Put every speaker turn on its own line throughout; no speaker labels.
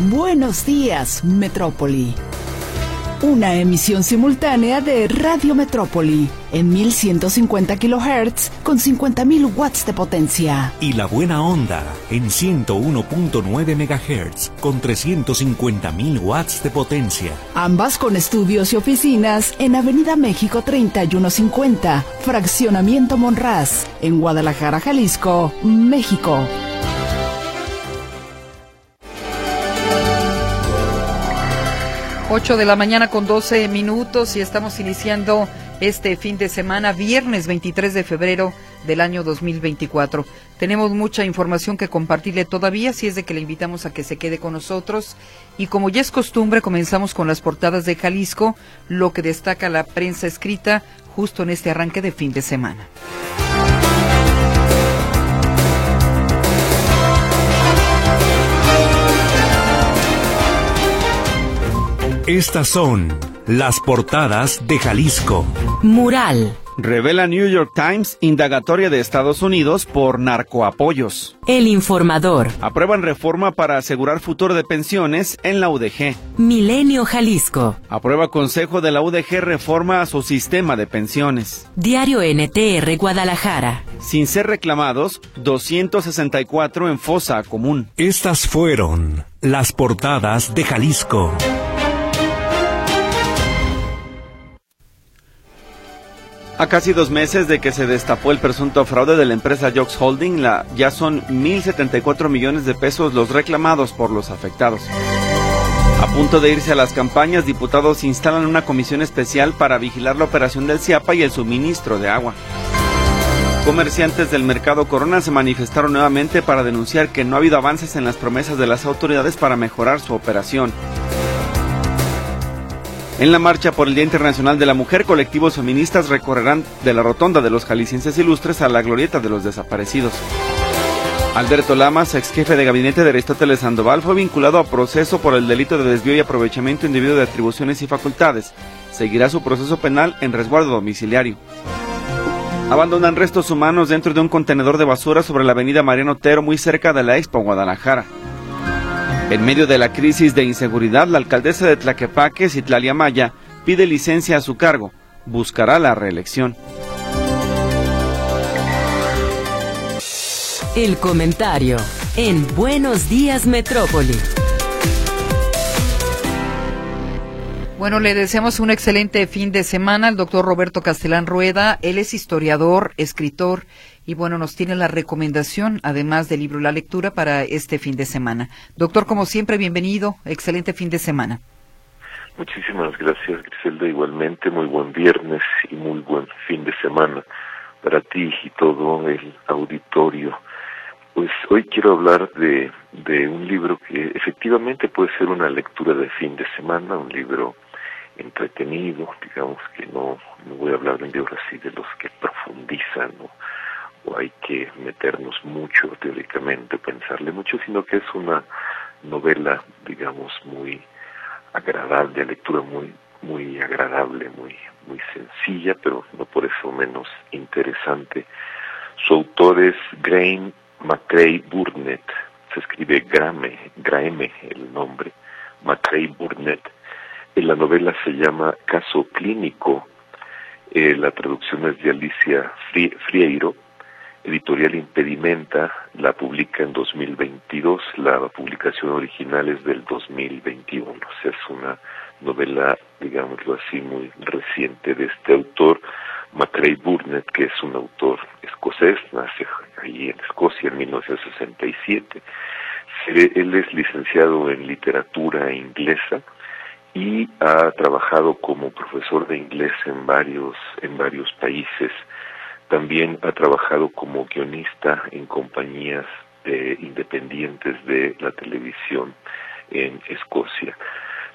Buenos días, Metrópoli. Una emisión simultánea de Radio Metrópoli en 1150 kHz con 50.000 watts de potencia.
Y la buena onda en 101.9 MHz con 350.000 watts de potencia.
Ambas con estudios y oficinas en Avenida México 3150, Fraccionamiento Monraz, en Guadalajara, Jalisco, México.
8 de la mañana con 12 minutos y estamos iniciando este fin de semana, viernes 23 de febrero del año 2024. Tenemos mucha información que compartirle todavía, si es de que le invitamos a que se quede con nosotros. Y como ya es costumbre, comenzamos con las portadas de Jalisco, lo que destaca la prensa escrita justo en este arranque de fin de semana.
Estas son las portadas de Jalisco.
Mural.
Revela New York Times indagatoria de Estados Unidos por narcoapoyos.
El informador.
Aprueban reforma para asegurar futuro de pensiones en la UDG.
Milenio Jalisco.
Aprueba Consejo de la UDG reforma a su sistema de pensiones.
Diario NTR Guadalajara.
Sin ser reclamados, 264 en fosa común.
Estas fueron las portadas de Jalisco.
A casi dos meses de que se destapó el presunto fraude de la empresa Jox Holding, ya son 1.074 millones de pesos los reclamados por los afectados. A punto de irse a las campañas, diputados instalan una comisión especial para vigilar la operación del CIAPA y el suministro de agua. Comerciantes del mercado Corona se manifestaron nuevamente para denunciar que no ha habido avances en las promesas de las autoridades para mejorar su operación. En la marcha por el Día Internacional de la Mujer, colectivos feministas recorrerán de la rotonda de los jaliscienses ilustres a la glorieta de los desaparecidos. Alberto Lamas, ex jefe de gabinete de Aristóteles Sandoval, fue vinculado a proceso por el delito de desvío y aprovechamiento indebido de atribuciones y facultades. Seguirá su proceso penal en resguardo domiciliario. Abandonan restos humanos dentro de un contenedor de basura sobre la avenida Mariano Otero, muy cerca de la Expo Guadalajara. En medio de la crisis de inseguridad, la alcaldesa de Tlaquepaque, Citlalia Maya, pide licencia a su cargo. Buscará la reelección.
El comentario en Buenos Días Metrópoli.
Bueno, le deseamos un excelente fin de semana al doctor Roberto Castellán Rueda. Él es historiador, escritor y bueno, nos tiene la recomendación, además del libro La Lectura, para este fin de semana. Doctor, como siempre, bienvenido. Excelente fin de semana.
Muchísimas gracias, Griselda. Igualmente, muy buen viernes y muy buen fin de semana para ti y todo el auditorio. Pues hoy quiero hablar de, de un libro que efectivamente puede ser una lectura de fin de semana, un libro entretenido, digamos que no, no voy a hablar de un libro así de los que profundizan o o hay que meternos mucho teóricamente, pensarle mucho, sino que es una novela, digamos, muy agradable, de lectura muy muy agradable, muy muy sencilla, pero no por eso menos interesante. Su autor es Graeme McCrae Burnett, se escribe Grame, Graeme el nombre, McCrae Burnett. En la novela se llama Caso Clínico, eh, la traducción es de Alicia Frieiro, Editorial Impedimenta la publica en 2022, la publicación original es del 2021, o sea, es una novela, digámoslo así, muy reciente de este autor, Macrae Burnett, que es un autor escocés, nace ahí en Escocia en 1967. Él es licenciado en literatura inglesa y ha trabajado como profesor de inglés en varios, en varios países también ha trabajado como guionista en compañías eh, independientes de la televisión en Escocia.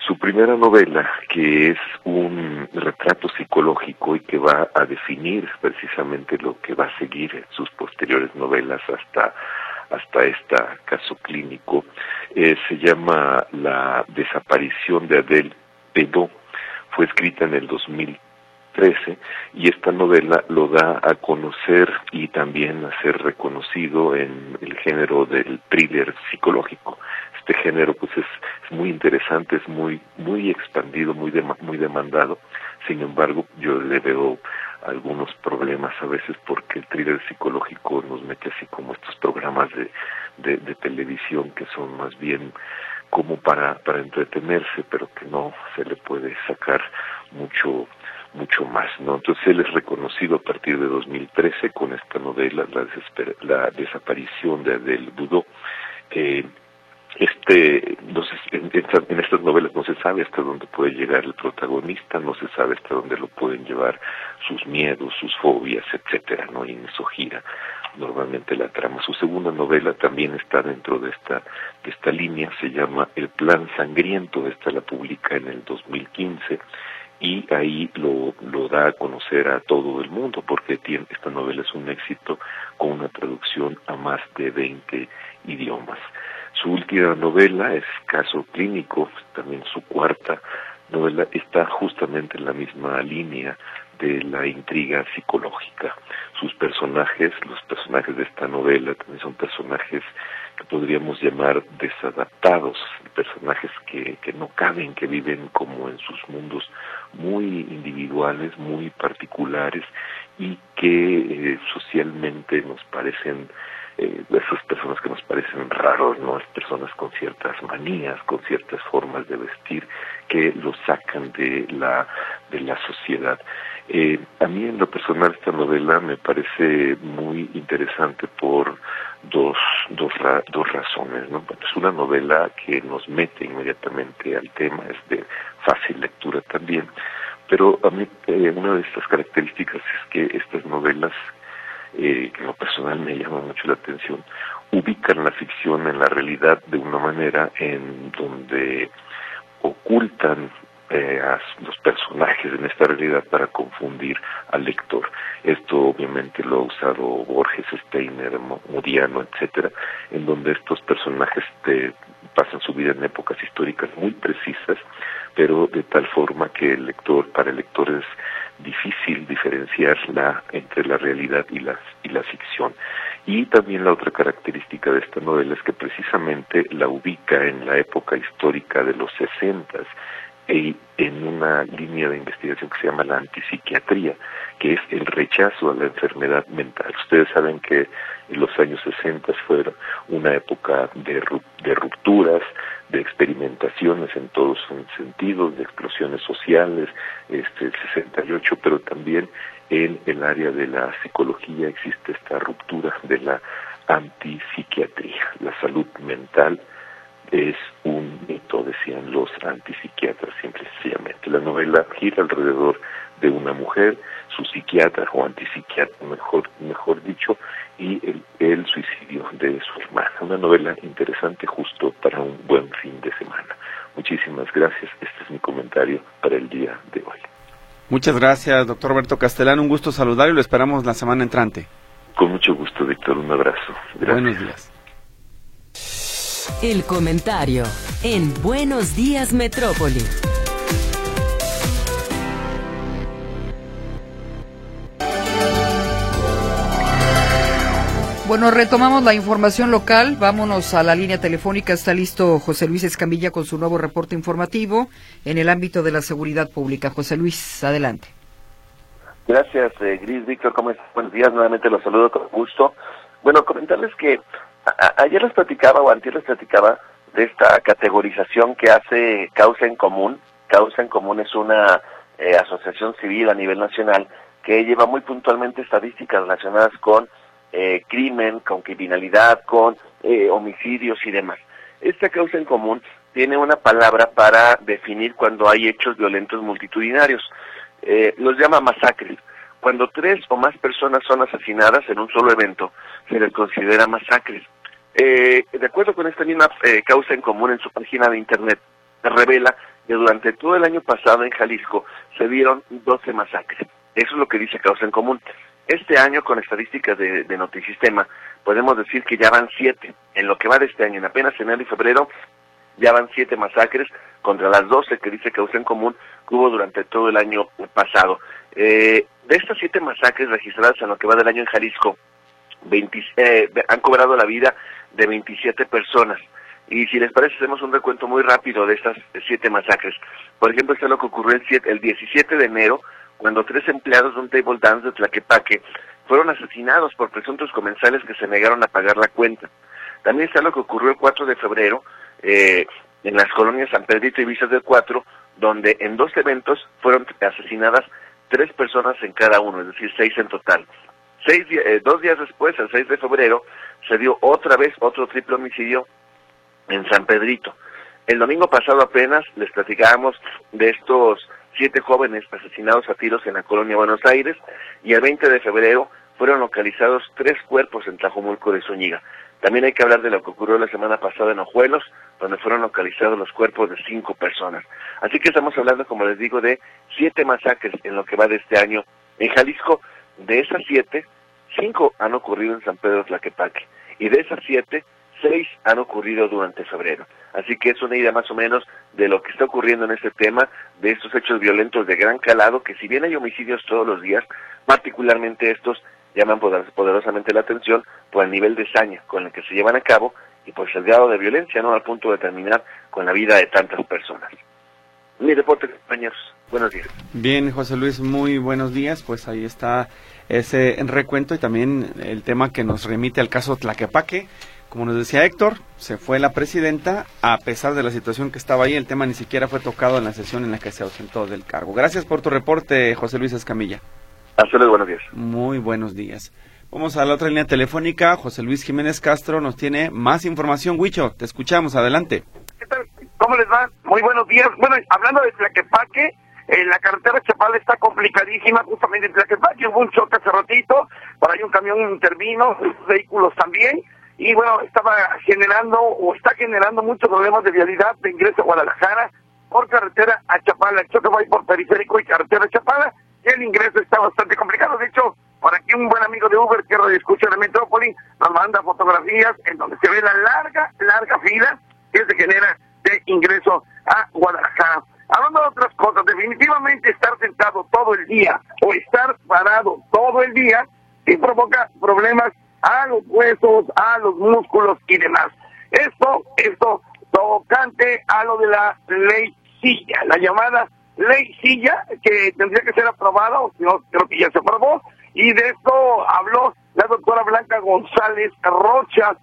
Su primera novela, que es un retrato psicológico y que va a definir precisamente lo que va a seguir en sus posteriores novelas hasta hasta este caso clínico, eh, se llama La desaparición de Adele Pedot. Fue escrita en el 2000 2013 y esta novela lo da a conocer y también a ser reconocido en el género del thriller psicológico. Este género pues es, muy interesante, es muy muy expandido, muy muy demandado. Sin embargo, yo le veo algunos problemas a veces porque el thriller psicológico nos mete así como estos programas de, de, de televisión que son más bien como para, para entretenerse, pero que no se le puede sacar mucho mucho más, ¿no? Entonces él es reconocido a partir de 2013 con esta novela, La, la desaparición de Adele Boudot. Eh, este, no en, en, estas novelas no se sabe hasta dónde puede llegar el protagonista, no se sabe hasta dónde lo pueden llevar sus miedos, sus fobias, etcétera, ¿no? Y en eso gira normalmente la trama. Su segunda novela también está dentro de esta, de esta línea, se llama El Plan Sangriento, esta la publica en el 2015 y ahí lo, lo da a conocer a todo el mundo porque tiene, esta novela es un éxito con una traducción a más de 20 idiomas. Su última novela es Caso Clínico, también su cuarta novela está justamente en la misma línea de la intriga psicológica. Sus personajes, los personajes de esta novela, también son personajes que podríamos llamar desadaptados, personajes que, que no caben, que viven como en sus mundos muy individuales, muy particulares y que eh, socialmente nos parecen eh, esas personas que nos parecen raros, ¿no? Las personas con ciertas manías, con ciertas formas de vestir que los sacan de la, de la sociedad. Eh, a mí en lo personal esta novela me parece muy interesante por dos, dos, dos razones. ¿no? Es una novela que nos mete inmediatamente al tema, es de fácil lectura también, pero a mí eh, una de estas características es que estas novelas, eh, que lo personal me llama mucho la atención, ubican la ficción en la realidad de una manera en donde ocultan eh, a los personajes en esta realidad para confundir al lector. Esto obviamente lo ha usado Borges, Steiner, Modiano, etcétera, en donde estos personajes te pasan su vida en épocas históricas muy precisas, pero de tal forma que el lector, para el lector es difícil diferenciarla entre la realidad y la, y la ficción. Y también la otra característica de esta novela es que precisamente la ubica en la época histórica de los sesentas, en una línea de investigación que se llama la antipsiquiatría, que es el rechazo a la enfermedad mental. Ustedes saben que en los años 60 fueron una época de, rupturas, de experimentaciones en todos los sentidos, de explosiones sociales, este, el 68, pero también en el área de la psicología existe esta ruptura de la antipsiquiatría, la salud mental es un decían los antipsiquiatras, simple y sencillamente. La novela gira alrededor de una mujer, su psiquiatra o antipsiquiatra, mejor, mejor dicho, y el, el suicidio de su hermana. Una novela interesante justo para un buen fin de semana. Muchísimas gracias. Este es mi comentario para el día de hoy.
Muchas gracias, doctor Roberto Castellán. Un gusto saludarlo y lo esperamos la semana entrante.
Con mucho gusto, Víctor. Un abrazo.
Buenos días.
El comentario en Buenos Días Metrópoli.
Bueno, retomamos la información local. Vámonos a la línea telefónica. Está listo José Luis Escamilla con su nuevo reporte informativo en el ámbito de la seguridad pública. José Luis, adelante.
Gracias, eh, Gris Víctor. ¿Cómo estás? Buenos días. Nuevamente los saludo con gusto. Bueno, comentarles que ayer les platicaba o antes les platicaba esta categorización que hace Causa en Común. Causa en Común es una eh, asociación civil a nivel nacional que lleva muy puntualmente estadísticas relacionadas con eh, crimen, con criminalidad, con eh, homicidios y demás. Esta causa en común tiene una palabra para definir cuando hay hechos violentos multitudinarios. los llama masacres. Cuando tres o más personas son asesinadas en un solo evento, se les considera masacres. Eh, de acuerdo con esta misma eh, causa en común en su página de internet, revela que durante todo el año pasado en Jalisco se dieron 12 masacres. Eso es lo que dice causa en común. Este año, con estadísticas de, de Notisistema, podemos decir que ya van 7 en lo que va de este año. En apenas enero y febrero Ya van siete masacres contra las doce que dice Causa en Común que hubo durante todo el año pasado. Eh, de estas siete masacres registradas en lo que va del año en Jalisco, 20, eh, han cobrado la vida de 27 personas. Y si les parece, hacemos un recuento muy rápido de estas siete masacres. Por ejemplo, esto es lo que ocurrió el, el 17 de enero, cuando tres empleados de un table dance de Tlaquepaque fueron asesinados por presuntos comensales que se negaron a pagar la cuenta. También está lo que ocurrió el 4 de febrero eh, en las colonias San Pedrito y Visas del Cuatro, donde en dos eventos fueron asesinadas tres personas en cada uno, es decir, seis en total. Seis, eh, dos días después, el 6 de febrero, se dio otra vez otro triple homicidio en San Pedrito. El domingo pasado apenas les platicábamos de estos siete jóvenes asesinados a tiros en la colonia Buenos Aires y el 20 de febrero fueron localizados tres cuerpos en Tlajomulco de Zúñiga. También hay que hablar de lo que ocurrió la semana pasada en Ojuelos, donde fueron localizados los cuerpos de cinco personas. Así que estamos hablando, como les digo, de siete masacres en lo que va de este año en Jalisco. De esas siete, cinco han ocurrido en San Pedro Tlaquepaque. Y de esas siete, seis han ocurrido durante febrero. Así que es una idea más o menos de lo que está ocurriendo en este tema, de estos hechos violentos de gran calado, que si bien hay homicidios todos los días, particularmente estos llaman poderosamente la atención por el nivel de saña con el que se llevan a cabo y por el grado de violencia, ¿no? Al punto de terminar con la vida de tantas personas. Mi reporte, compañeros. Buenos días.
Bien, José Luis, muy buenos días. Pues ahí está ese recuento y también el tema que nos remite al caso Tlaquepaque. Como nos decía Héctor, se fue la presidenta, a pesar de la situación que estaba ahí, el tema ni siquiera fue tocado en la sesión en la que se ausentó del cargo. Gracias por tu reporte, José Luis Escamilla.
Hasta luego, buenos días.
Muy buenos días. Vamos a la otra línea telefónica. José Luis Jiménez Castro nos tiene más información. Huicho, te escuchamos. Adelante.
¿Qué tal? ¿Cómo les va? Muy buenos días. Bueno, hablando de Tlaquepaque, eh, la carretera Chapala está complicadísima, justamente en Tlaquepaque hubo un choque hace ratito, por ahí un camión intervino, vehículos también, y bueno, estaba generando o está generando muchos problemas de vialidad de ingreso a Guadalajara por carretera a Chapala. El choque va por periférico y carretera a Chapala, y el ingreso está bastante complicado. De hecho, por aquí un buen amigo de Uber que escucha de Metrópoli nos manda fotografías en donde se ve la larga, larga fila que se genera de ingreso a Guadalajara. Hablando de otras cosas, definitivamente estar sentado todo el día o estar parado todo el día sí provoca problemas a los huesos, a los músculos y demás. Esto, esto tocante a lo de la ley silla, la llamada ley silla que tendría que ser aprobada, o si no, creo que ya se aprobó, y de esto habló la doctora Blanca González Rocha.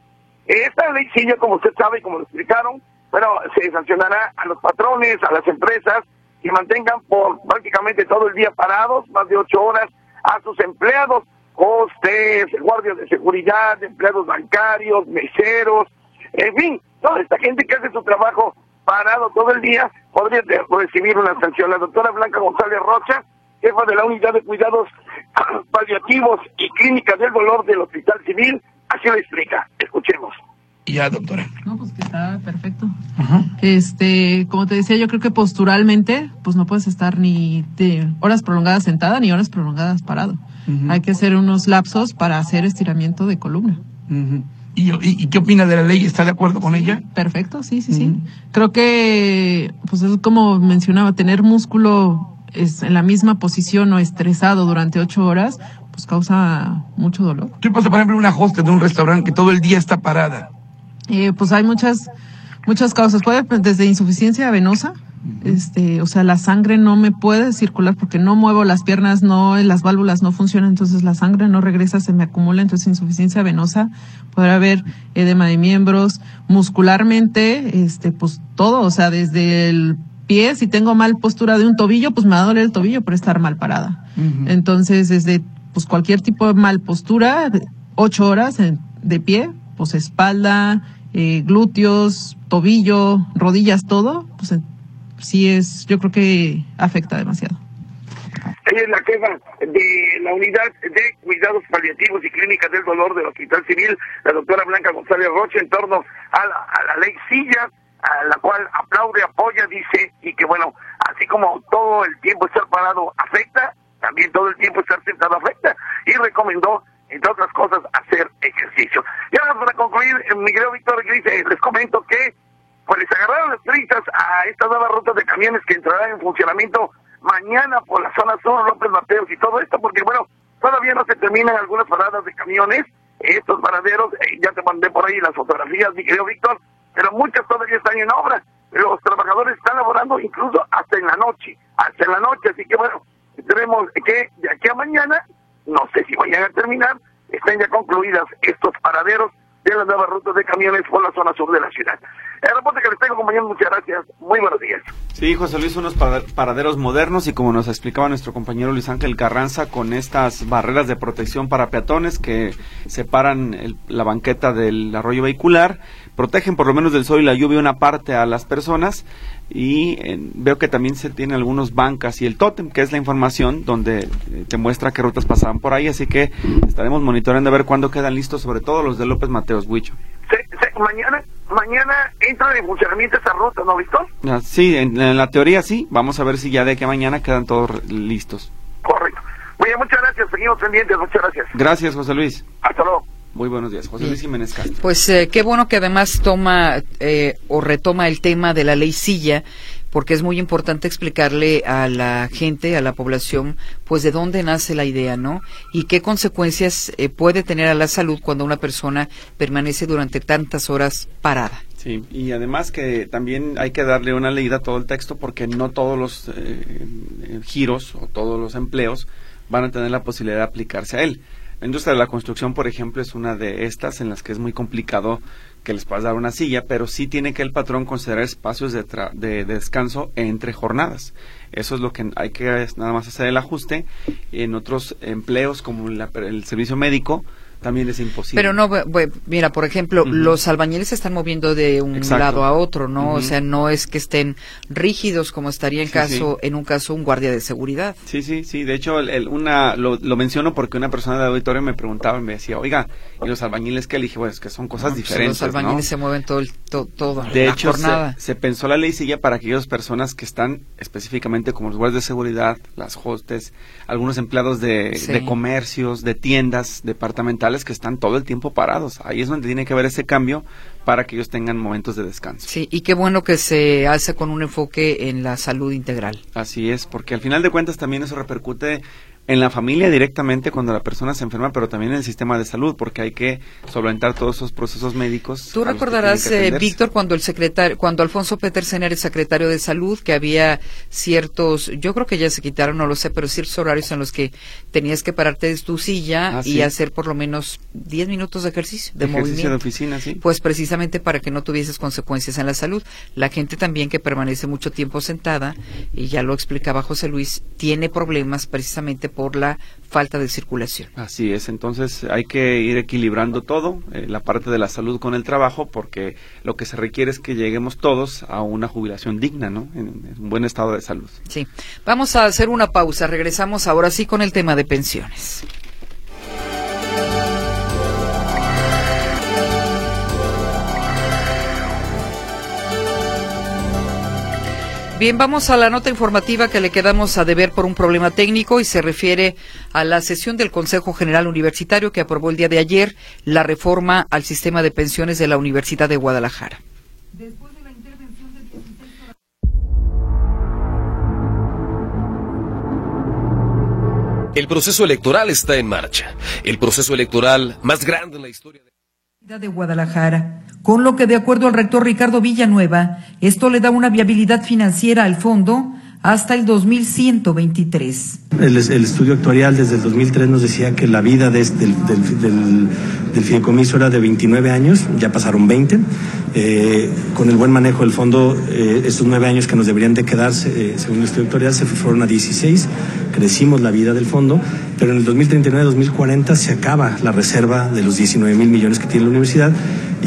Esta ley silla, como usted sabe y como lo explicaron, bueno, se sancionará a los patrones, a las empresas que mantengan por prácticamente todo el día parados, más de ocho horas, a sus empleados, hostes, guardias de seguridad, empleados bancarios, meseros, en fin, toda esta gente que hace su trabajo parado todo el día podría recibir una sanción. La doctora Blanca González Rocha, jefa de la unidad de cuidados paliativos y clínica del dolor del Hospital Civil, así lo explica. Escuchemos.
Ya, doctora.
No, pues que está perfecto. Este, como te decía, yo creo que posturalmente, pues no puedes estar ni de horas prolongadas sentada ni horas prolongadas parado. Hay que hacer unos lapsos para hacer estiramiento de columna.
¿Y, ¿Y, qué opina de la ley? ¿Está de acuerdo con ella?
Perfecto, sí, sí, sí. Creo que, pues es como mencionaba, tener músculo es en la misma posición o estresado durante ocho horas, pues causa mucho dolor.
¿Qué pasa, por ejemplo, una hosta de un restaurante que todo el día está parada?
Eh, pues hay muchas, muchas causas. Puede desde insuficiencia venosa, este, o sea, la sangre no me puede circular porque no muevo las piernas, no, las válvulas no funcionan, entonces la sangre no regresa, se me acumula, entonces insuficiencia venosa, podrá haber edema de miembros, muscularmente, este, pues todo, o sea, desde el pie, si tengo mal postura de un tobillo, pues me va a doler el tobillo por estar mal parada. Entonces, desde pues cualquier tipo de mal postura, ocho horas de pie, pues espalda, eh, glúteos, tobillo, rodillas, todo, pues sí es, yo creo que afecta demasiado.
Ella es la jefa de la unidad de cuidados paliativos y clínicas del dolor del Hospital Civil, la doctora Blanca González Rocha, en torno a la, a la ley Silla, a la cual aplaude, apoya, dice, y que bueno, así como todo el tiempo estar parado afecta, también todo el tiempo estar sentado afecta, y recomendó, entre otras cosas, hacer ejercicio. Y ahora para concluir, Miguel Víctor dice, les comento que pues les agarraron las prisas a estas nuevas rutas de camiones que entrarán en funcionamiento mañana por la zona sur, López Mateos y todo esto, porque bueno, todavía no se terminan algunas paradas de camiones, estos paraderos, eh, ya te mandé por ahí las fotografías, mi querido Víctor, pero muchas todavía están en obra, los trabajadores están laborando incluso hasta en la noche, hasta en la noche, así que bueno, tenemos que de aquí a mañana, no sé si vayan a terminar, estén ya concluidas estos paraderos de las nuevas rutas de camiones por la zona sur de la ciudad. El reporte que les tengo, compañeros, muchas gracias. Muy buenos días.
Sí, José Luis, unos paraderos modernos y como nos explicaba nuestro compañero Luis Ángel Carranza, con estas barreras de protección para peatones que separan la banqueta del arroyo vehicular, protegen por lo menos del sol y la lluvia una parte a las personas y veo que también se tienen algunos bancas y el tótem, que es la información donde eh, te muestra qué rutas pasaban por ahí, así que estaremos monitoreando a ver cuándo quedan listos, sobre todo los de López Mateos Huicho.
mañana, mañana entra en funcionamiento esa ruta, ¿no, Víctor?
Ah, sí, en, la teoría sí, vamos a ver si ya de que mañana quedan todos listos.
Correcto. Muy muchas gracias, seguimos pendientes, muchas gracias.
Gracias, José Luis.
Hasta luego.
Muy buenos días, José Luis Jiménez Castro.
Pues eh, qué bueno que además toma eh, o retoma el tema de la ley Silla, porque es muy importante explicarle a la gente, a la población, pues de dónde nace la idea, ¿no? Y qué consecuencias eh, puede tener a la salud cuando una persona permanece durante tantas horas parada.
Sí, y además que también hay que darle una leída a todo el texto porque no todos los giros o todos los empleos van a tener la posibilidad de aplicarse a él. La industria de la construcción, por ejemplo, es una de estas en las que es muy complicado que les puedas dar una silla, pero sí tiene que el patrón considerar espacios de, de, descanso entre jornadas. Eso es lo que hay que nada más hacer el ajuste. En otros empleos como el servicio médico, también es imposible.
Pero no, mira, por ejemplo, los albañiles se están moviendo de un lado a otro, ¿no? O sea, no es que estén rígidos como estaría en caso, en un caso, un guardia de seguridad.
Sí, sí, sí. De hecho, el, una, lo, menciono porque una persona de auditorio me preguntaba me decía, oiga, ¿y los albañiles qué elige? Bueno, es que son cosas pues, diferentes.
los albañiles se mueven todo, el, todo
de hecho, Se, pensó la ley silla para aquellas personas que están específicamente como los guardias de seguridad, las hostes, algunos empleados de, de comercios, de tiendas departamentales que están todo el tiempo parados. Ahí es donde tiene que haber ese cambio para que ellos tengan momentos de descanso.
Sí, y qué bueno que se hace con un enfoque en la salud integral.
Así es, porque al final de cuentas también eso repercute en la familia directamente cuando la persona se enferma, pero también en el sistema de salud, porque hay que solventar todos esos procesos médicos.
Tú recordarás, eh, Víctor, cuando el secretario, cuando Alfonso Petersen era el secretario de salud, que había ciertos, yo creo que ya se quitaron, no lo sé, pero ciertos horarios en los que tenías que pararte de tu silla ah, y hacer por lo menos 10 minutos de ejercicio, de
ejercicio de oficina, sí.
Pues precisamente para que no tuvieses consecuencias en la salud. La gente también que permanece mucho tiempo sentada, y ya lo explicaba José Luis, tiene problemas precisamente por la falta de circulación.
Así es, entonces hay que ir equilibrando todo, eh, la parte de la salud con el trabajo, porque lo que se requiere es que lleguemos todos a una jubilación digna, ¿no? En, en un buen estado de salud.
Sí, vamos a hacer una pausa, regresamos ahora sí con el tema de pensiones. Bien, vamos a la nota informativa que le quedamos a deber por un problema técnico y se refiere a la sesión del Consejo General Universitario que aprobó el día de ayer la reforma al sistema de pensiones de la Universidad de Guadalajara.
El proceso electoral está en marcha. El proceso electoral más grande en la historia
de Guadalajara, con lo que de acuerdo al rector Ricardo Villanueva, esto le da una viabilidad financiera al fondo hasta el 2123.
El, el estudio actuarial desde el 2003 nos decía que la vida del, del, fideicomiso era de 29 años, ya pasaron 20. Eh, con el buen manejo del fondo, eh, estos nueve años que nos deberían de quedarse, eh, según el estudio actuarial, se fueron a 16. Crecimos la vida del fondo, pero en el 2039-2040 se acaba la reserva de los 19 mil millones que tiene la universidad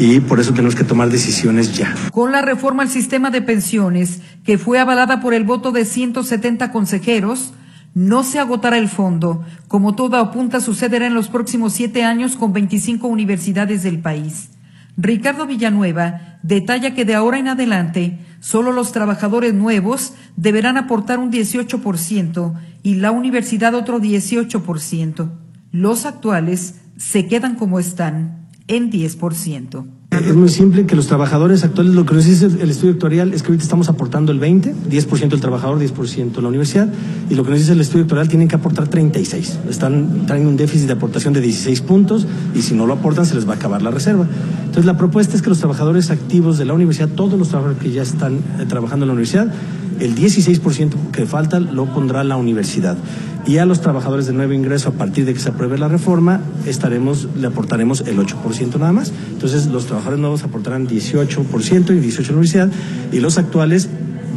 y por eso tenemos que tomar decisiones ya.
Con la reforma al sistema de pensiones, que fue avalada por el voto de 170 consejeros, no se agotará el fondo, como todo apunta sucederá en los próximos siete años con 25 universidades del país. Ricardo Villanueva detalla que de ahora en adelante solo los trabajadores nuevos deberán aportar un 18% y la universidad otro 18%. Los actuales se quedan como están en 10%.
Es muy simple que los trabajadores actuales, lo que nos dice el estudio actuarial es que ahorita estamos aportando el 20, 10% el trabajador, 10% la universidad, y lo que nos dice el estudio actuarial tienen que aportar 36. Están trayendo un déficit de aportación de 16 puntos y si no lo aportan se les va a acabar la reserva. Entonces la propuesta es que los trabajadores activos de la universidad, todos los trabajadores que ya están eh, trabajando en la universidad, el 16% que falta lo pondrá la universidad. Y a los trabajadores de nuevo ingreso, a partir de que se apruebe la reforma, estaremos, le aportaremos el 8% nada más. Entonces, los trabajadores nuevos aportarán 18% y 18% la universidad, y los actuales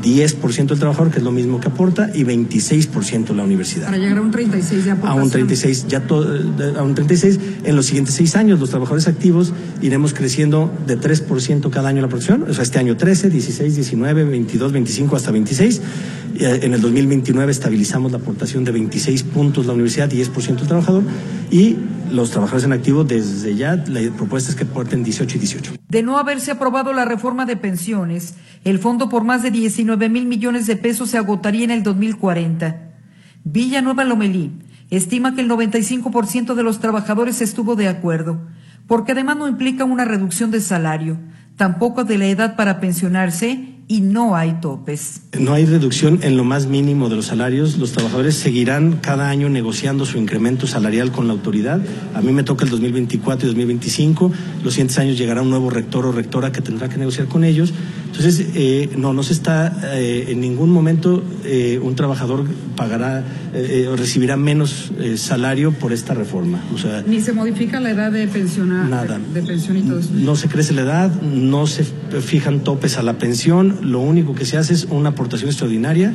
10% el trabajador, que es lo mismo que aporta, y 26% la universidad.
Para llegar a un 36 de aportación.
A un 36, ya todo, eh, a un 36. En los siguientes seis años, los trabajadores activos iremos creciendo de 3% cada año la producción. O sea, este año 13, 16, 19, 22, 25 hasta 26. Eh, en el 2029 estabilizamos la aportación de 26 puntos la universidad, 10% el trabajador. Y los trabajadores en activo, desde ya, la propuesta es que aporten 18 y 18.
De no haberse aprobado la reforma de pensiones, el fondo por más de 19 mil millones de pesos se agotaría en el 2040. Villanueva Lomelí estima que el 95% de los trabajadores estuvo de acuerdo, porque además no implica una reducción de salario, tampoco de la edad para pensionarse y no hay topes.
No hay reducción en lo más mínimo de los salarios. Los trabajadores seguirán cada año negociando su incremento salarial con la autoridad. A mí me toca el 2024 y 2025. Los siguientes años llegará un nuevo rector o rectora que tendrá que negociar con ellos. Entonces, eh, no, no se está eh, en ningún momento eh, un trabajador pagará o recibirá menos salario por esta reforma. O sea,
ni se modifica la edad de pensionar,
nada.
de pensión y todo eso.
No se crece la edad, no se fijan topes a la pensión lo único que se hace es una aportación extraordinaria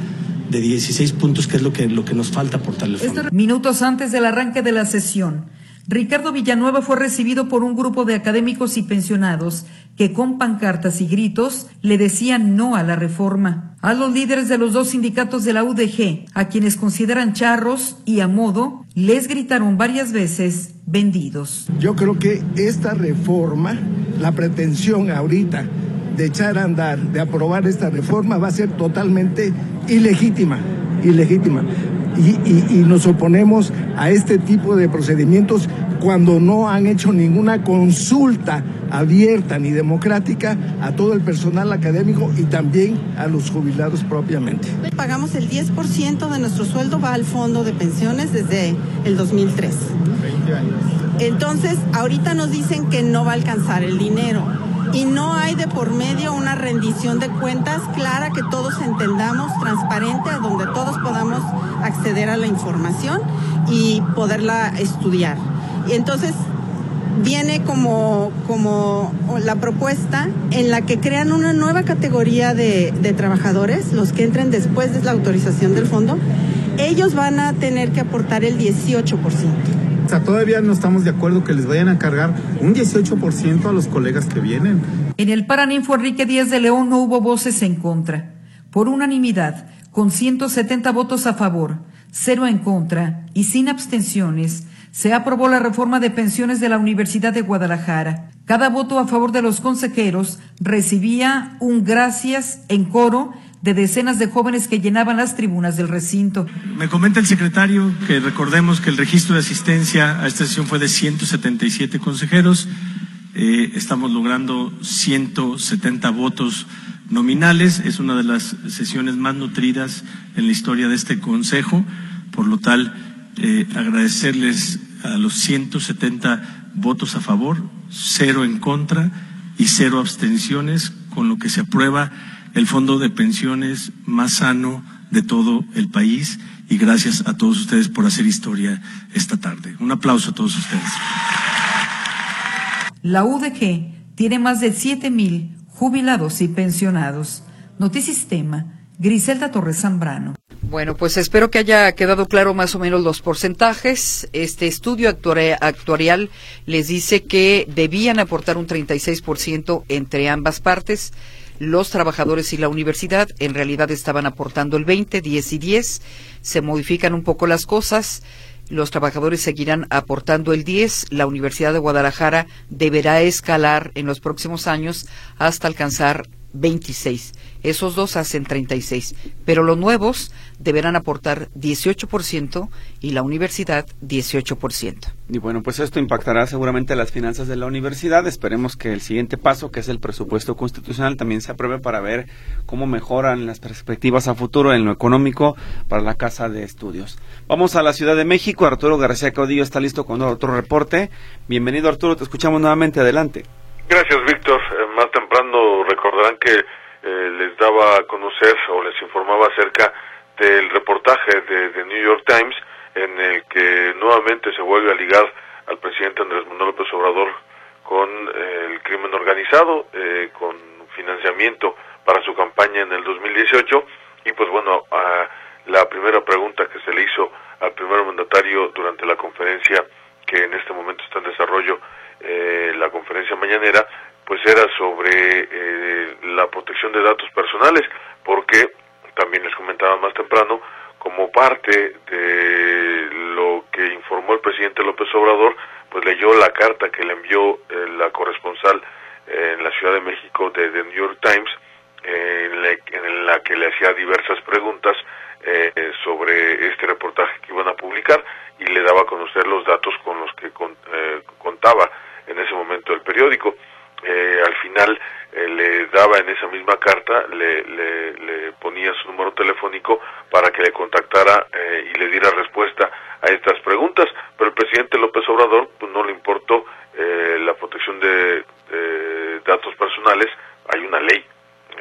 de 16 puntos, que es lo que, lo que nos falta aportarle al
Minutos antes del arranque de la sesión, Ricardo Villanueva fue recibido por un grupo de académicos y pensionados que con pancartas y gritos le decían no a la reforma. A los líderes de los dos sindicatos de la UDG, a quienes consideran charros y a modo, les gritaron varias veces vendidos.
Yo creo que esta reforma, la pretensión ahorita de echar a andar, de aprobar esta reforma, va a ser totalmente ilegítima, ilegítima. Y, nos oponemos a este tipo de procedimientos cuando no han hecho ninguna consulta abierta ni democrática a todo el personal académico y también a los jubilados propiamente.
Pagamos el 10% de nuestro sueldo va al fondo de pensiones desde el 2003. 20 años. Entonces, ahorita nos dicen que no va a alcanzar el dinero y no hay de por medio una rendición de cuentas clara que todos entendamos, transparente, a donde todos podamos acceder a la información y poderla estudiar. Y entonces viene como, como la propuesta en la que crean una nueva categoría de, de trabajadores, los que entren después de la autorización del fondo, ellos van a tener que aportar el 18%.
O sea, todavía no estamos de acuerdo que les vayan a cargar un 18% a los colegas que vienen.
En el Paraninfo Enrique Díaz de León no hubo voces en contra. Por unanimidad, con 170 votos a favor, cero en contra y sin abstenciones, se aprobó la reforma de pensiones de la Universidad de Guadalajara. Cada voto a favor de los consejeros recibía un gracias en coro de decenas de jóvenes que llenaban las tribunas del recinto.
Me comenta el secretario que recordemos que el registro de asistencia a esta sesión fue de 177 consejeros. Eh, estamos logrando 170 votos nominales. Es una de las sesiones más nutridas en la historia de este Consejo. Por lo tal, eh, agradecerles a los 170 votos a favor, cero en contra y cero abstenciones, con lo que se aprueba el fondo de pensiones más sano de todo el país y gracias a todos ustedes por hacer historia esta tarde. Un aplauso a todos ustedes.
La UDG tiene más de 7 mil jubilados y pensionados. Notisistema, Griselda Torres Zambrano. Bueno, pues espero que haya quedado claro más o menos los porcentajes. Este estudio actuarial les dice que debían aportar un 36% entre ambas partes los trabajadores y la universidad en realidad estaban aportando el 20, 10 y 10. Se modifican un poco las cosas. Los trabajadores seguirán aportando el 10. La Universidad de Guadalajara deberá escalar en los próximos años hasta alcanzar 26 Esos dos hacen 36, pero los nuevos deberán aportar 18% y la universidad 18%.
Y bueno, pues esto impactará seguramente las finanzas de la universidad. Esperemos que el siguiente paso, que es el presupuesto constitucional, también se apruebe para ver cómo mejoran las perspectivas a futuro en lo económico para la Casa de Estudios. Vamos a la Ciudad de México. Arturo García Caudillo está listo con otro reporte. Bienvenido Arturo, te escuchamos nuevamente. Adelante.
Gracias, Víctor. Eh, más temprano recordarán que eh, les daba a conocer o les informaba acerca del reportaje de, New York Times en el que nuevamente se vuelve a ligar al presidente Andrés Manuel López Obrador con eh, el crimen organizado, con financiamiento para su campaña en el 2018 y pues bueno, la primera pregunta que se le hizo al primer mandatario durante la conferencia que en este momento está en desarrollo eh, la conferencia mañanera, pues era sobre eh, la protección de datos personales, porque también les comentaba más temprano, como parte de lo que informó el presidente López Obrador, pues leyó la carta que le envió eh, la corresponsal en la Ciudad de México de The New York Times, en la, en, la, que le hacía diversas preguntas sobre este reportaje que iban a publicar y le daba a conocer los datos con los que contaba en ese momento el periódico. Eh, al final eh, le daba en esa misma carta, le, le, ponía su número telefónico para que le contactara eh, y le diera respuesta a estas preguntas, pero el presidente López Obrador pues, no le importó la protección de, datos personales, hay una ley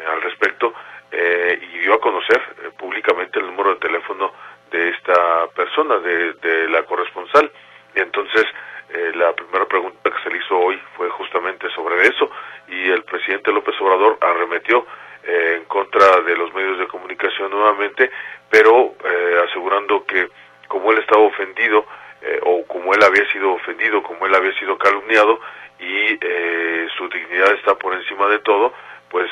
al respecto, y dio a conocer públicamente el número de teléfono de esta persona, de la corresponsal, y entonces eh, la primera pregunta que se le hizo hoy fue justamente sobre eso y el presidente López Obrador arremetió eh, en contra de los medios de comunicación nuevamente, pero eh, asegurando que como él estaba ofendido o como él había sido ofendido, como él había sido calumniado y su dignidad está por encima de todo, pues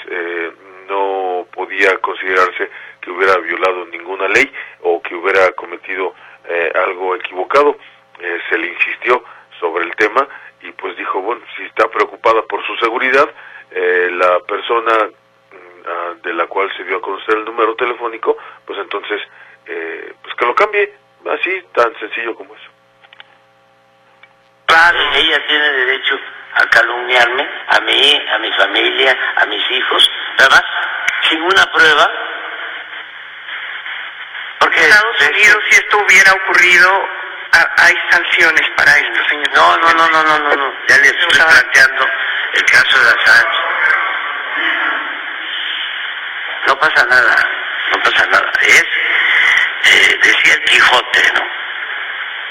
no podía considerarse que hubiera violado ninguna ley o que hubiera cometido algo equivocado. se le insistió sobre el tema y pues dijo, bueno, si está preocupada por su seguridad, eh, la persona mm, ah, de la cual se dio a conocer el número telefónico, pues entonces, eh, pues que lo cambie, así, tan sencillo como eso.
Claro, ella tiene derecho a calumniarme, a mí, a mi familia, a mis hijos, además, sin una prueba.
Porque Estados Unidos, si esto hubiera ocurrido, hay sanciones para esto, señor.
No, no, no, no, no, no, no. Ya le estoy planteando el caso de Assange. No pasa nada, no pasa nada. Es, eh, decía el Quijote, ¿no?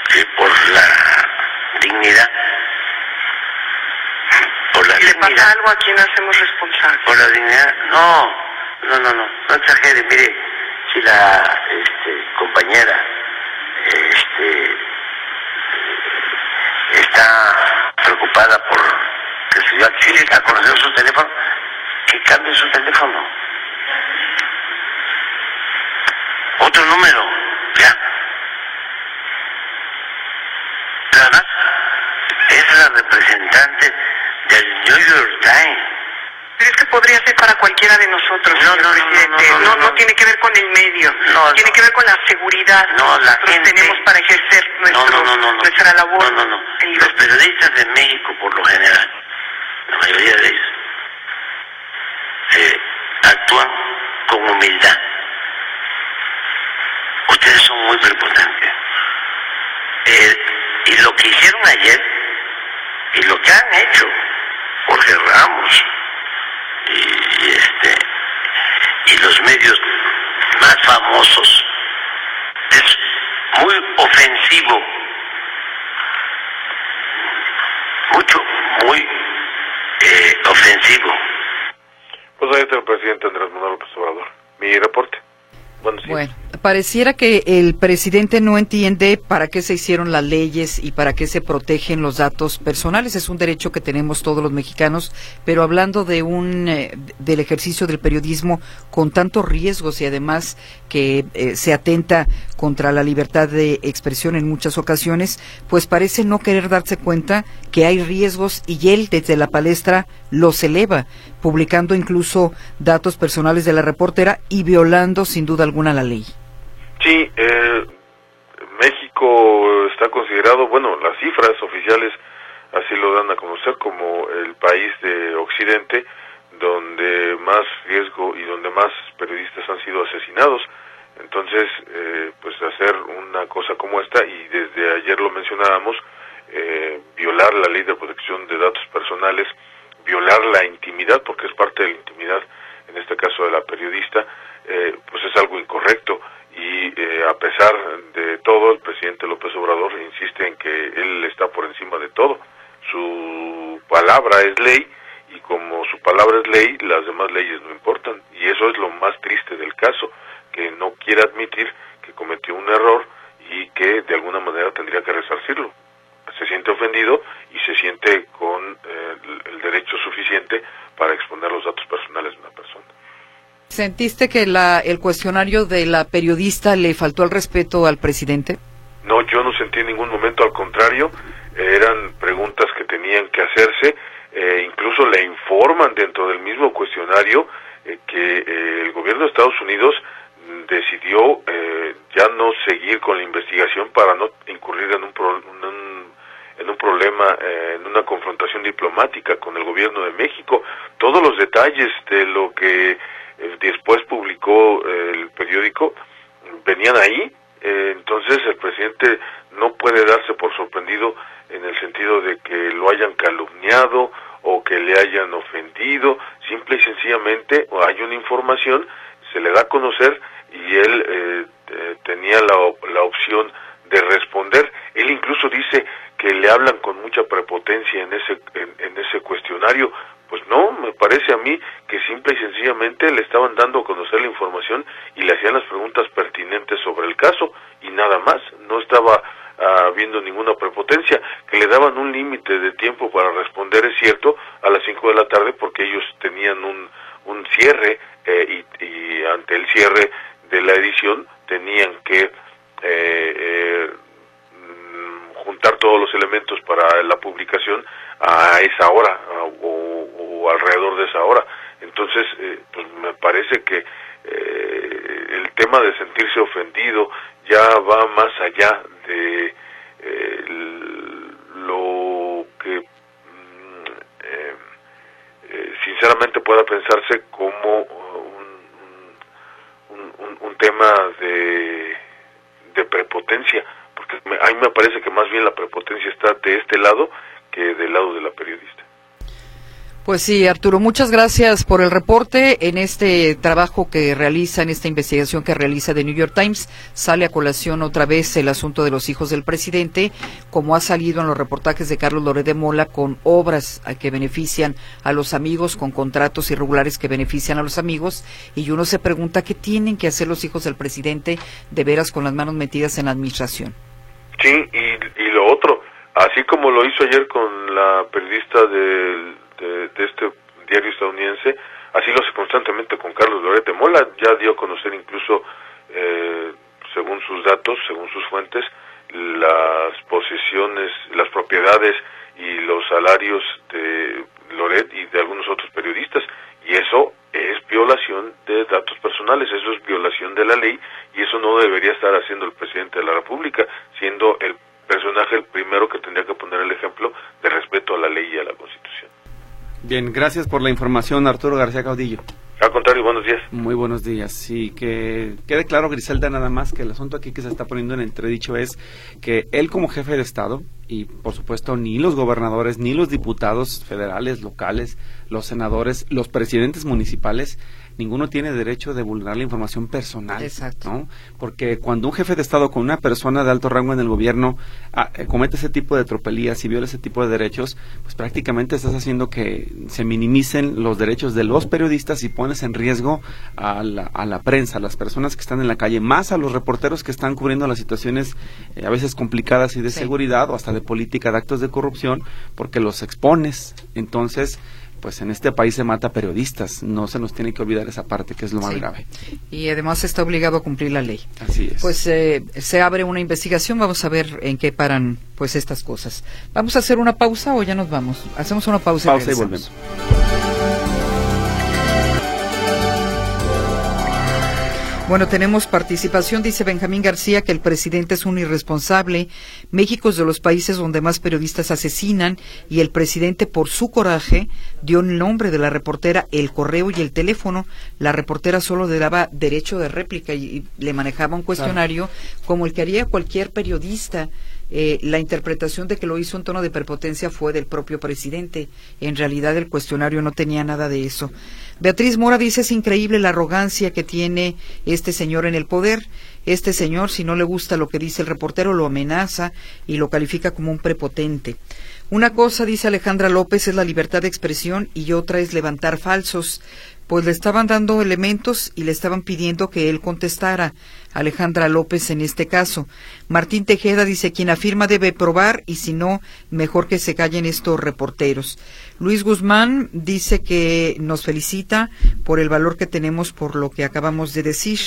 Que por la dignidad,
por la ¿Y dignidad. le pasa algo a quien hacemos responsable?
Por la dignidad, no, no, no, no, no exagere. Mire, si la este, compañera este, está preocupada por que se dio a Chile a conocer su teléfono, que cambie su teléfono. Otro número, ya. Además, es la representante del New York Times
pero es que podría ser para cualquiera de nosotros, no, no, presidente. No no, tiene que ver con el medio. tiene que ver con la seguridad
no, la
nosotros tenemos para ejercer nuestro, nuestra labor.
No, no, no. Los periodistas de México, por lo general, la mayoría de ellos, eh, actúan con humildad. Ustedes son muy prepotentes. Eh, y lo que hicieron ayer, y lo que han hecho, Jorge Ramos, y, este y los medios más famosos es muy ofensivo mucho muy ofensivo.
Pues ahí está el presidente Andrés Manuel López Obrador. Mi reporte.
Bueno, pareciera que el presidente no entiende para qué se hicieron las leyes y para qué se protegen los datos personales. Es un derecho que tenemos todos los mexicanos, pero hablando de un eh, del ejercicio del periodismo con tantos riesgos y además que eh, se atenta contra la libertad de expresión en muchas ocasiones, pues parece no querer darse cuenta que hay riesgos y él desde la palestra los eleva, publicando incluso datos personales de la reportera y violando sin duda alguna la ley.
Sí, eh, México está considerado, bueno, las cifras oficiales así lo dan a conocer como el país de Occidente donde más riesgo y donde más periodistas han sido asesinados. Entonces, eh, pues hacer una cosa como esta, y desde ayer lo mencionábamos, eh, violar la ley de protección de datos personales, violar la intimidad, porque es parte de la intimidad, en este caso de la periodista, eh, pues es algo incorrecto y eh, a pesar de todo el presidente López Obrador insiste en que él está por encima de todo. Su palabra es ley y como su palabra es ley, las demás leyes no importan y eso es lo más triste del caso, que no quiere admitir que cometió un error y que de alguna manera tendría que resarcirlo. Se siente ofendido y se siente con eh, el derecho suficiente para exponer los datos personales de una persona.
¿Sentiste que la, el cuestionario de la periodista le faltó el respeto al presidente?
No, yo no sentí en ningún momento, al contrario, eran preguntas que tenían que hacerse, eh, incluso le informan dentro del mismo cuestionario eh, que eh, el gobierno de Estados Unidos decidió ya no seguir con la investigación para no incurrir en un, un en un problema, en una confrontación diplomática con el gobierno de México. Todos los detalles de lo que eh, después publicó eh, el periódico, venían ahí, eh, entonces el presidente no puede darse por sorprendido en el sentido de que lo hayan calumniado o que le hayan ofendido, simple y sencillamente hay una información, se le da a conocer y él tenía la, la opción de responder. Él incluso dice que le hablan con mucha prepotencia en ese, en ese cuestionario, pues no, me parece a mí que simple y sencillamente le estaban dando a conocer la información y le hacían las preguntas pertinentes sobre el caso y nada más, no estaba ah, habiendo ninguna prepotencia, que le daban un límite de tiempo para responder, es cierto, a las 5 de la tarde porque ellos tenían un, un cierre eh, y, ante el cierre de la edición tenían que eh, eh, juntar todos los elementos para la publicación a esa hora o, alrededor de esa hora. Entonces, eh, pues me parece que eh, el tema de sentirse ofendido ya va más allá de eh, lo que mm, sinceramente pueda pensarse como un, un, un tema de, de prepotencia, a mí me parece que más bien la prepotencia está de este lado del lado de la periodista.
Pues sí, Arturo, muchas gracias por el reporte. En este trabajo que realiza, en esta investigación que realiza de New York Times, sale a colación otra vez el asunto de los hijos del presidente, como ha salido en los reportajes de Carlos Loré de Mola, con obras que benefician a los amigos, con contratos irregulares que benefician a los amigos, y uno se pregunta qué tienen que hacer los hijos del presidente de veras con las manos metidas en la administración.
Sí, y, y lo otro, así como lo hizo ayer con la periodista de, de, este diario estadounidense, así lo hace constantemente con Carlos Lorete Mola, ya dio a conocer incluso, eh, según sus datos, según sus fuentes, las posesiones, las propiedades y los salarios de Loret y de algunos otros periodistas, y eso es violación de datos personales, eso es violación de la ley y eso no debería estar haciendo el presidente de la República, siendo el personaje el primero que tendría que poner el ejemplo de respeto a la ley y a la Constitución.
Bien, gracias por la información, Arturo García Caudillo.
Al contrario, buenos días.
Muy buenos días. Sí, que quede claro, Griselda, nada más que el asunto aquí que se está poniendo en entredicho es que él como jefe de Estado, y por supuesto ni los gobernadores, ni los diputados federales, locales, los senadores, los presidentes municipales, ninguno tiene derecho de vulnerar la información personal.
Exacto.
¿no? Porque cuando un jefe de Estado con una persona de alto rango en el gobierno ah, eh, comete ese tipo de tropelías y viola ese tipo de derechos, pues prácticamente estás haciendo que se minimicen los derechos de los periodistas y pones en riesgo a la, a la prensa, a las personas que están en la calle, más a los reporteros que están cubriendo las situaciones eh, a veces complicadas y de seguridad o hasta de política de actos de corrupción, porque los expones. Entonces, pues en este país se mata periodistas, no se nos tiene que olvidar esa parte que es lo más
Sí.
grave.
Y además está obligado a cumplir la ley.
Así es.
Pues eh, se abre una investigación, vamos a ver en qué paran pues estas cosas. ¿Vamos a hacer una pausa o ya nos vamos? Hacemos una pausa,
Pausa y
regresamos. Bueno, tenemos participación, dice Benjamín García, que el presidente es un irresponsable. México es de los países donde más periodistas asesinan y el presidente, por su coraje, dio el nombre de la reportera, el correo y el teléfono. La reportera solo le daba derecho de réplica y, y le manejaba un cuestionario como el que haría cualquier periodista. Eh, la interpretación de que lo hizo en tono de prepotencia fue del propio presidente. En realidad el cuestionario no tenía nada de eso. Beatriz Mora dice es increíble la arrogancia que tiene este señor en el poder. Este señor, si no le gusta lo que dice el reportero, lo amenaza y lo califica como un prepotente. Una cosa, dice Alejandra López, es la libertad de expresión y otra es levantar falsos. Pues le estaban dando elementos y le estaban pidiendo que él contestara. Alejandra López en este caso. Martín Tejeda dice quien afirma debe probar y si no, mejor que se callen estos reporteros. Luis Guzmán dice que nos felicita por el valor que tenemos por lo que acabamos de decir.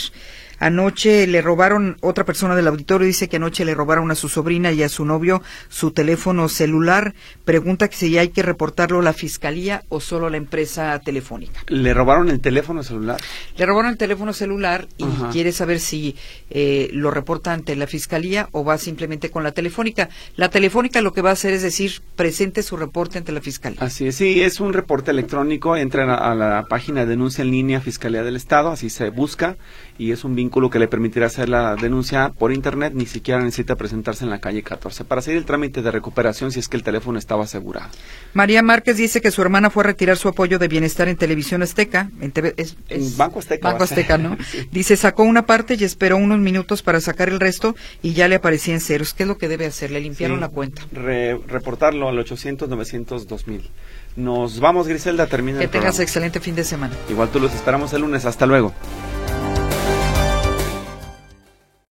Anoche le robaron, otra persona del auditorio dice que anoche le robaron a su sobrina y a su novio su teléfono celular. Pregunta que si hay que reportarlo a la fiscalía o solo a la empresa telefónica.
¿Le robaron el teléfono celular?
Le robaron el teléfono celular y
Ajá.
quiere saber si eh, lo reporta ante la fiscalía o va simplemente con la telefónica. La telefónica lo que va a hacer es decir, presente su reporte ante la fiscalía.
Así es, sí, es un reporte electrónico, entra a la, a la página de denuncia en línea Fiscalía del Estado, así se busca, y es un vínculo que le permitirá hacer la denuncia por internet, ni siquiera necesita presentarse en la calle 14 para seguir el trámite de recuperación si es que el teléfono estaba asegurado.
María Márquez dice que su hermana fue a retirar su apoyo de bienestar en Televisión Azteca, en, TV es-
En
es-
Banco Azteca.
Banco. Azteca, ¿no?
Sí.
Dice, sacó una parte y esperó unos minutos para sacar el resto y ya le aparecía en ceros. ¿Qué es lo que debe hacer? Le limpiaron
Sí.
la cuenta.
Re- reportarlo al 800 900 2000. Nos vamos, Griselda, termina
Que
el
tengas
programa.
excelente fin de semana.
Igual tú los esperamos el lunes, hasta luego.